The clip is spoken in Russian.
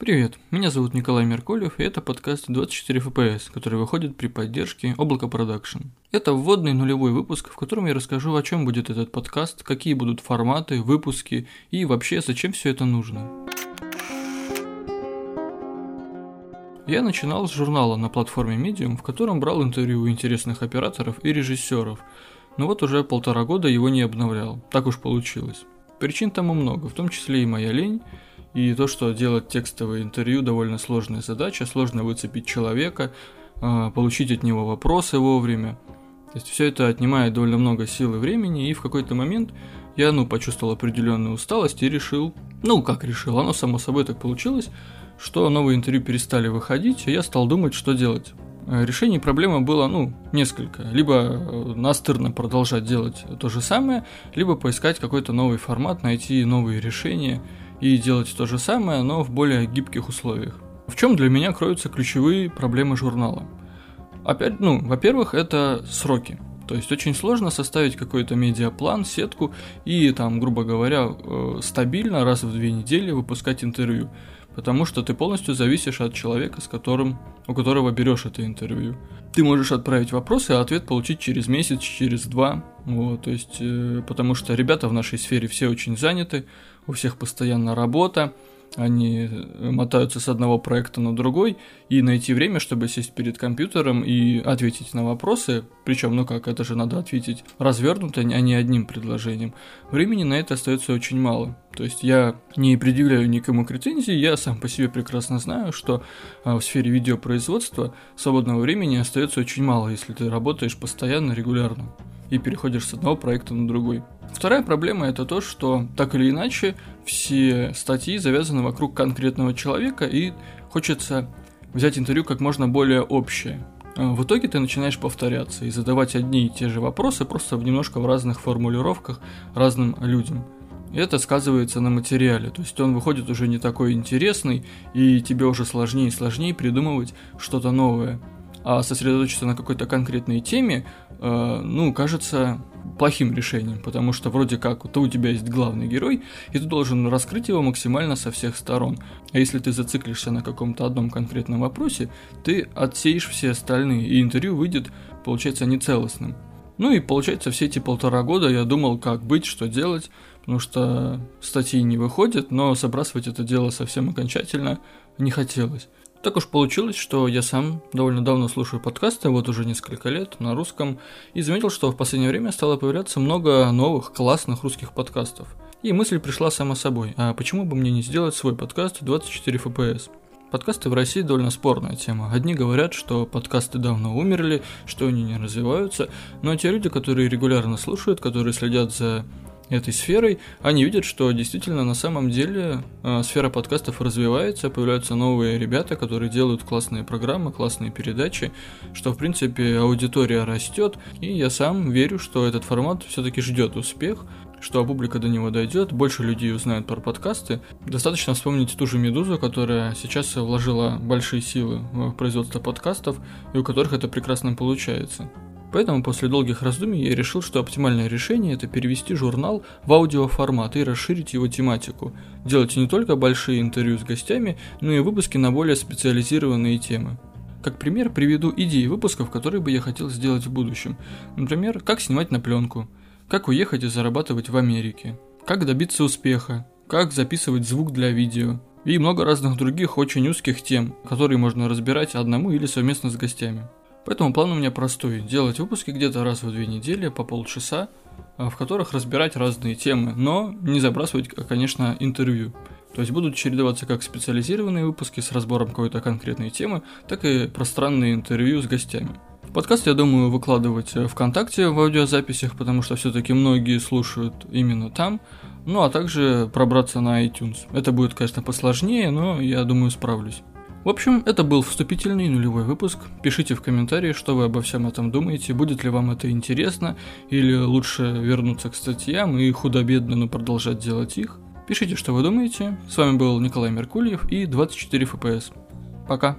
Привет, меня зовут Николай Меркулев, и это подкаст 24 FPS, который выходит при поддержке Облако Продакшн. Это вводный нулевой выпуск, в котором я расскажу, о чем будет этот подкаст, какие будут форматы, выпуски и вообще, зачем все это нужно. Я начинал с журнала на платформе Medium, в котором брал интервью у интересных операторов и режиссеров, но вот уже полтора года его не обновлял, так уж получилось. Причин тому много, в том числе и моя лень, и то, что делать текстовое интервью довольно сложная задача, сложно выцепить человека, а, получить от него вопросы вовремя. То есть все это отнимает довольно много сил и времени, и в какой-то момент я, ну, почувствовал определенную усталость и решил, ну, как решил, оно само собой так получилось, что новые интервью перестали выходить, и я стал думать, что делать. Э, решений проблемы было, ну, несколько. Либо э, настырно продолжать делать то же самое, либо поискать какой-то новый формат, найти новые решения – и делать то же самое, но в более гибких условиях. В чем для меня кроются ключевые проблемы журнала? Опять, ну, во-первых, это сроки. То есть очень сложно составить какой-то медиаплан, сетку и там, грубо говоря, э, стабильно раз в две недели выпускать интервью. Потому что ты полностью зависишь от человека, с которым, у которого берешь это интервью. Ты можешь отправить вопросы, а ответ получить через месяц, через два. Вот, то есть, э, потому что ребята в нашей сфере все очень заняты, у всех постоянно работа, они мотаются с одного проекта на другой, и найти время, чтобы сесть перед компьютером и ответить на вопросы, причем, ну как, это же надо ответить развернуто, а не одним предложением, времени на это остается очень мало. То есть я не предъявляю никому претензий, я сам по себе прекрасно знаю, что а, в сфере видеопроизводства свободного времени остается очень мало, если ты работаешь постоянно, регулярно и переходишь с одного проекта на другой. Вторая проблема это то, что так или иначе все статьи завязаны вокруг конкретного человека и хочется взять интервью как можно более общее. А, в итоге ты начинаешь повторяться и задавать одни и те же вопросы просто в немножко в разных формулировках разным людям. И это сказывается на материале, то есть он выходит уже не такой интересный, и тебе уже сложнее и сложнее придумывать что-то новое. А сосредоточиться на какой-то конкретной теме, э, ну, кажется плохим решением, потому что вроде как то у тебя есть главный герой, и ты должен раскрыть его максимально со всех сторон. А если ты зациклишься на каком-то одном конкретном вопросе, ты отсеешь все остальные, и интервью выйдет, получается, нецелостным. Ну и получается, все эти полтора года я думал, как быть, что делать, потому что статьи не выходят, но забрасывать это дело совсем окончательно не хотелось. Так уж получилось, что я сам довольно давно слушаю подкасты, вот уже несколько лет, на русском, и заметил, что в последнее время стало появляться много новых, классных русских подкастов. И мысль пришла сама собой, а почему бы мне не сделать свой подкаст 24 FPS? Подкасты в России довольно спорная тема. Одни говорят, что подкасты давно умерли, что они не развиваются, но те люди, которые регулярно слушают, которые следят за этой сферой, они видят, что действительно на самом деле э, сфера подкастов развивается, появляются новые ребята, которые делают классные программы, классные передачи, что в принципе аудитория растет, и я сам верю, что этот формат все-таки ждет успех, что публика до него дойдет, больше людей узнают про подкасты. Достаточно вспомнить ту же «Медузу», которая сейчас вложила большие силы в производство подкастов, и у которых это прекрасно получается. Поэтому после долгих раздумий я решил, что оптимальное решение это перевести журнал в аудиоформат и расширить его тематику. Делать не только большие интервью с гостями, но и выпуски на более специализированные темы. Как пример приведу идеи выпусков, которые бы я хотел сделать в будущем. Например, как снимать на пленку, как уехать и зарабатывать в Америке, как добиться успеха, как записывать звук для видео и много разных других очень узких тем, которые можно разбирать одному или совместно с гостями. Поэтому план у меня простой. Делать выпуски где-то раз в две недели по полчаса, а, в которых разбирать разные темы, но не забрасывать, конечно, интервью. То есть будут чередоваться как специализированные выпуски с разбором какой-то конкретной темы, так и пространные интервью с гостями. Подкаст, я думаю, выкладывать ВКонтакте в аудиозаписях, потому что все-таки многие слушают именно там. Ну а также пробраться на iTunes. Это будет, конечно, посложнее, но я думаю, справлюсь. В общем, это был вступительный нулевой выпуск. Пишите в комментарии, что вы обо всем этом думаете, будет ли вам это интересно, или лучше вернуться к статьям и худо-бедно, но продолжать делать их. Пишите, что вы думаете. С вами был Николай Меркульев и 24 FPS. Пока.